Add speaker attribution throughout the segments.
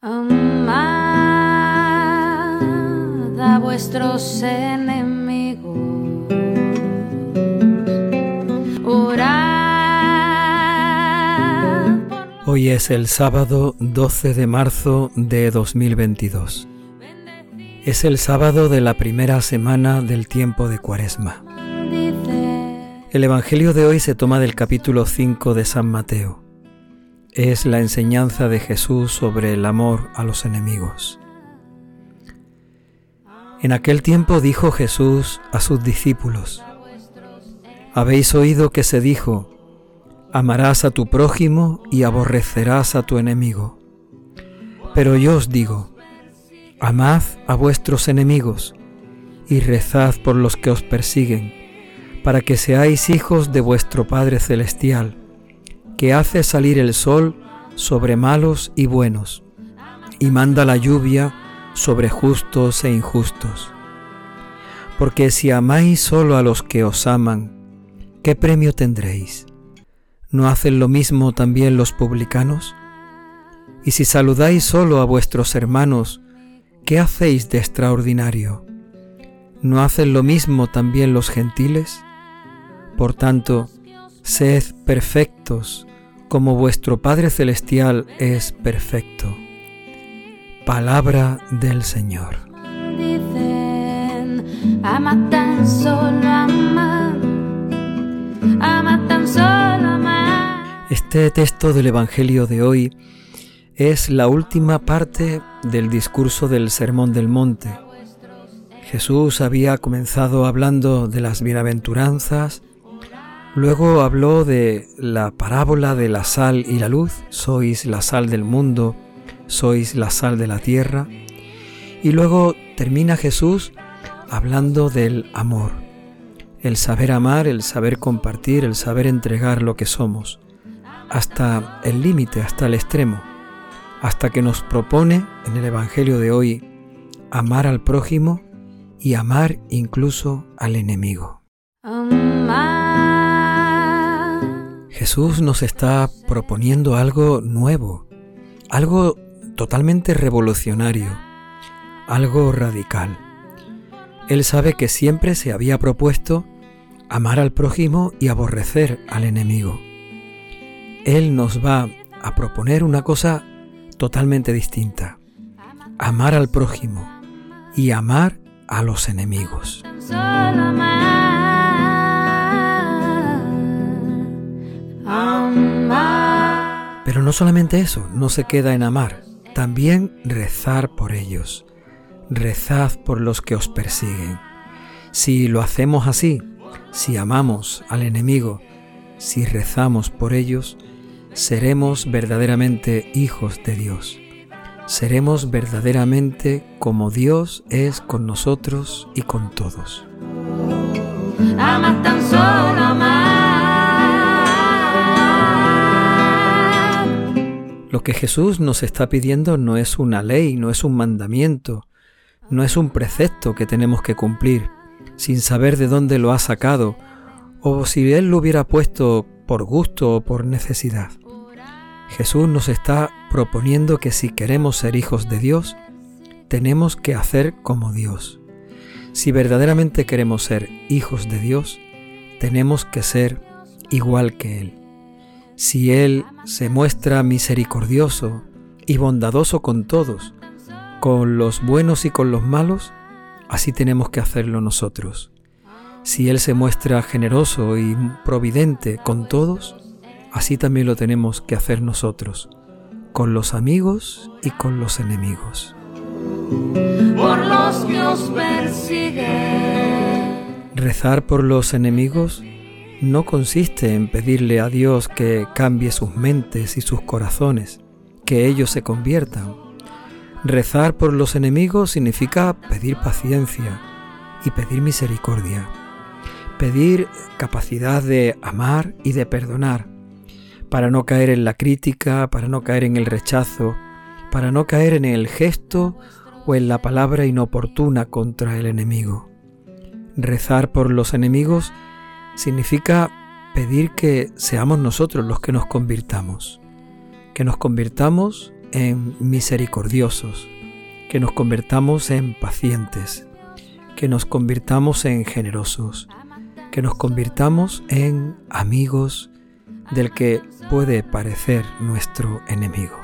Speaker 1: Amad a vuestros enemigos. Orad
Speaker 2: Hoy es el sábado 12 de marzo de 2022. Es el sábado de la primera semana del tiempo de Cuaresma. El Evangelio de hoy se toma del capítulo 5 de San Mateo. Es la enseñanza de Jesús sobre el amor a los enemigos. En aquel tiempo dijo Jesús a sus discípulos, Habéis oído que se dijo, amarás a tu prójimo y aborrecerás a tu enemigo. Pero yo os digo, amad a vuestros enemigos y rezad por los que os persiguen, para que seáis hijos de vuestro Padre Celestial, que hace salir el sol sobre malos y buenos, y manda la lluvia sobre justos e injustos. Porque si amáis solo a los que os aman, ¿qué premio tendréis? ¿No hacen lo mismo también los publicanos? Y si saludáis solo a vuestros hermanos, ¿qué hacéis de extraordinario? ¿No hacen lo mismo también los gentiles? Por tanto, sed perfectos como vuestro Padre Celestial es perfecto. Palabra del Señor.
Speaker 1: Dicen, ama tan solo amar, ama tan solo amar.
Speaker 2: Este texto del Evangelio de hoy es la última parte del discurso del Sermón del Monte. Jesús había comenzado hablando de las bienaventuranzas, luego habló de la parábola de la sal y la luz, sois la sal del mundo, sois la sal de la tierra, y luego termina Jesús hablando del amor, el saber amar, el saber compartir, el saber entregar lo que somos, hasta el límite, hasta el extremo, hasta que nos propone en el Evangelio de hoy amar al prójimo y amar incluso al enemigo. Jesús nos está proponiendo algo nuevo, algo totalmente revolucionario, algo radical. Él sabe que siempre se había propuesto amar al prójimo y aborrecer al enemigo. Él nos va a proponer una cosa totalmente distinta, amar al prójimo y amar a los enemigos. No solamente eso, no se queda en amar, también rezar por ellos. Rezad por los que os persiguen. Si lo hacemos así, si amamos al enemigo, si rezamos por ellos, seremos verdaderamente hijos de Dios. Seremos verdaderamente como Dios es con nosotros y con todos. Lo que Jesús nos está pidiendo no es una ley, no es un mandamiento, no es un precepto que tenemos que cumplir sin saber de dónde lo ha sacado o si Él lo hubiera puesto por gusto o por necesidad. Jesús nos está proponiendo que si queremos ser hijos de Dios, tenemos que hacer como Dios. Si verdaderamente queremos ser hijos de Dios, tenemos que ser igual que Él. Si Él se muestra misericordioso y bondadoso con todos, con los buenos y con los malos, así tenemos que hacerlo nosotros. Si Él se muestra generoso y providente con todos, así también lo tenemos que hacer nosotros, con los amigos y con los enemigos.
Speaker 1: Por los que os persiguen.
Speaker 2: Rezar por los enemigos no consiste en pedirle a Dios que cambie sus mentes y sus corazones, que ellos se conviertan. Rezar por los enemigos significa pedir paciencia y pedir misericordia, pedir capacidad de amar y de perdonar, para no caer en la crítica, para no caer en el rechazo, para no caer en el gesto o en la palabra inoportuna contra el enemigo. Rezar por los enemigos significa pedir que seamos nosotros los que nos convirtamos, que nos convirtamos en misericordiosos, que nos convirtamos en pacientes, que nos convirtamos en generosos, que nos convirtamos en amigos del que puede parecer nuestro enemigo.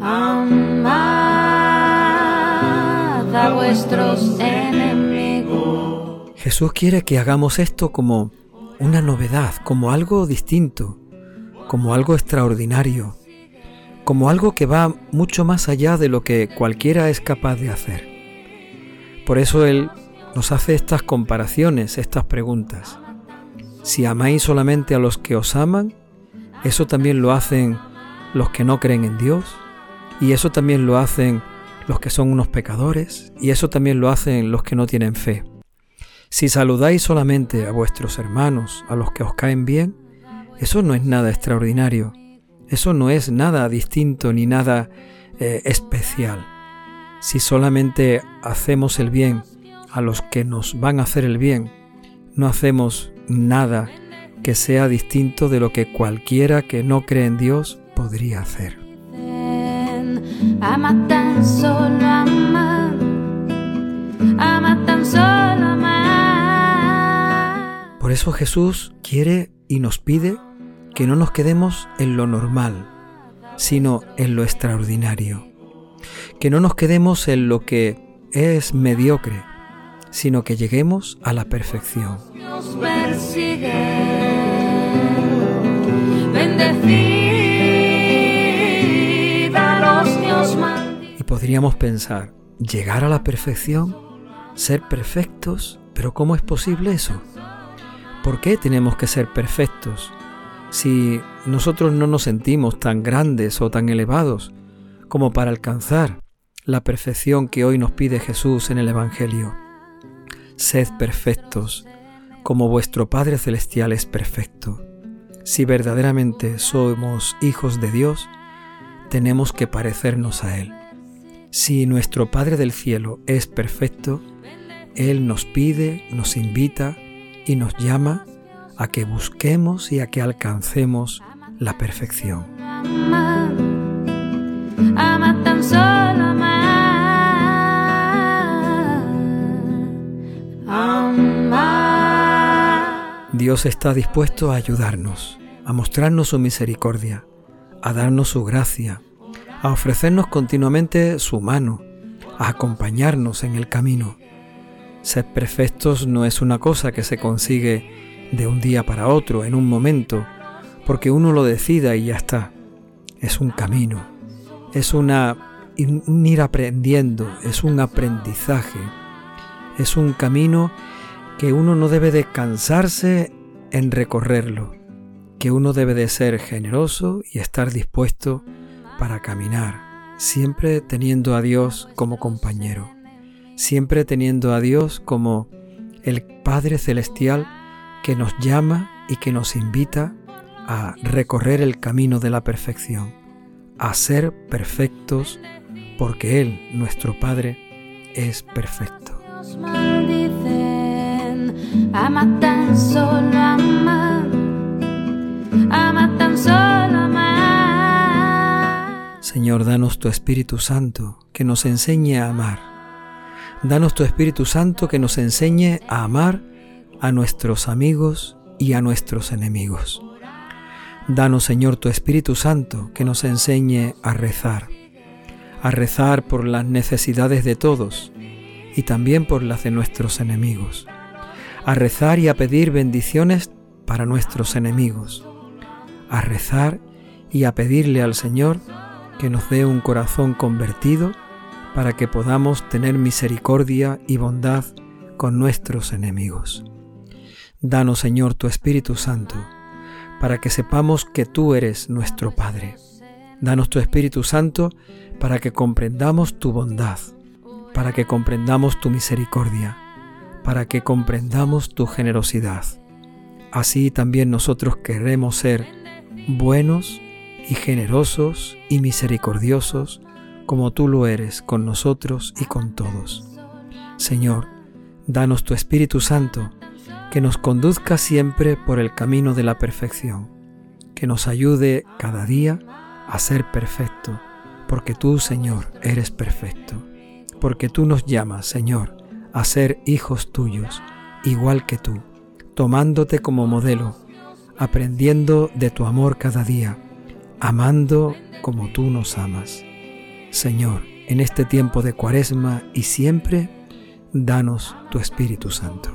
Speaker 1: Amad a vuestros enemigos.
Speaker 2: Jesús quiere que hagamos esto como una novedad, como algo distinto, como algo extraordinario, como algo que va mucho más allá de lo que cualquiera es capaz de hacer. Por eso Él nos hace estas comparaciones, estas preguntas. Si amáis solamente a los que os aman, eso también lo hacen los que no creen en Dios, y eso también lo hacen los que son unos pecadores, y eso también lo hacen los que no tienen fe. Si saludáis solamente a vuestros hermanos, a los que os caen bien, eso no es nada extraordinario, eso no es nada distinto ni nada eh, especial. Si solamente hacemos el bien a los que nos van a hacer el bien, no hacemos nada que sea distinto de lo que cualquiera que no cree en Dios podría hacer.
Speaker 1: Tan solo tan solo.
Speaker 2: Por eso Jesús quiere y nos pide que no nos quedemos en lo normal, sino en lo extraordinario. Que no nos quedemos en lo que es mediocre, sino que lleguemos a la perfección.
Speaker 1: Nos persigue.
Speaker 2: Y podríamos pensar, llegar a la perfección, ser perfectos, pero ¿cómo es posible eso? ¿Por qué tenemos que ser perfectos si nosotros no nos sentimos tan grandes o tan elevados como para alcanzar la perfección que hoy nos pide Jesús en el Evangelio? Sed perfectos, como vuestro Padre Celestial es perfecto. Si verdaderamente somos hijos de Dios, tenemos que parecernos a Él. Si nuestro Padre del Cielo es perfecto, Él nos pide, nos invita y nos llama a que busquemos y a que alcancemos la perfección.
Speaker 1: Ama, ama tan solo amar. Amar.
Speaker 2: Dios está dispuesto a ayudarnos, a mostrarnos su misericordia, a darnos su gracia, a ofrecernos continuamente su mano, a acompañarnos en el camino. Ser perfectos no es una cosa que se consigue de un día para otro, en un momento, porque uno lo decida y ya está. Es un camino, es una, un ir aprendiendo, es un aprendizaje, es un camino que uno no debe de cansarse en recorrerlo, que uno debe de ser generoso y estar dispuesto para caminar, siempre teniendo a Dios como compañero, siempre teniendo a Dios como el Padre Celestial que nos llama y que nos invita a recorrer el camino de la perfección, a ser perfectos porque Él, nuestro Padre, es perfecto.
Speaker 1: Nos maldicen, ama tan solo amar, ama tan solo amar.
Speaker 2: Señor, danos tu Espíritu Santo que nos enseñe a amar. Danos tu Espíritu Santo que nos enseñe a amar a nuestros amigos y a nuestros enemigos. Danos, Señor, tu Espíritu Santo que nos enseñe a rezar, a rezar por las necesidades de todos y también por las de nuestros enemigos, a rezar y a pedir bendiciones para nuestros enemigos, a rezar y a pedirle al Señor que nos dé un corazón convertido para que podamos tener misericordia y bondad con nuestros enemigos. Danos, Señor, tu Espíritu Santo, para que sepamos que tú eres nuestro Padre. Danos tu Espíritu Santo para que comprendamos tu bondad, para que comprendamos tu misericordia, para que comprendamos tu generosidad. Así también nosotros queremos ser buenos y generosos y misericordiosos como tú lo eres con nosotros y con todos. Señor, danos tu Espíritu Santo que nos conduzca siempre por el camino de la perfección, que nos ayude cada día a ser perfecto, porque tú, Señor, eres perfecto, porque tú nos llamas, Señor, a ser hijos tuyos, igual que tú, tomándote como modelo, aprendiendo de tu amor cada día, amando como tú nos amas. Señor, en este tiempo de cuaresma y siempre, danos tu Espíritu Santo.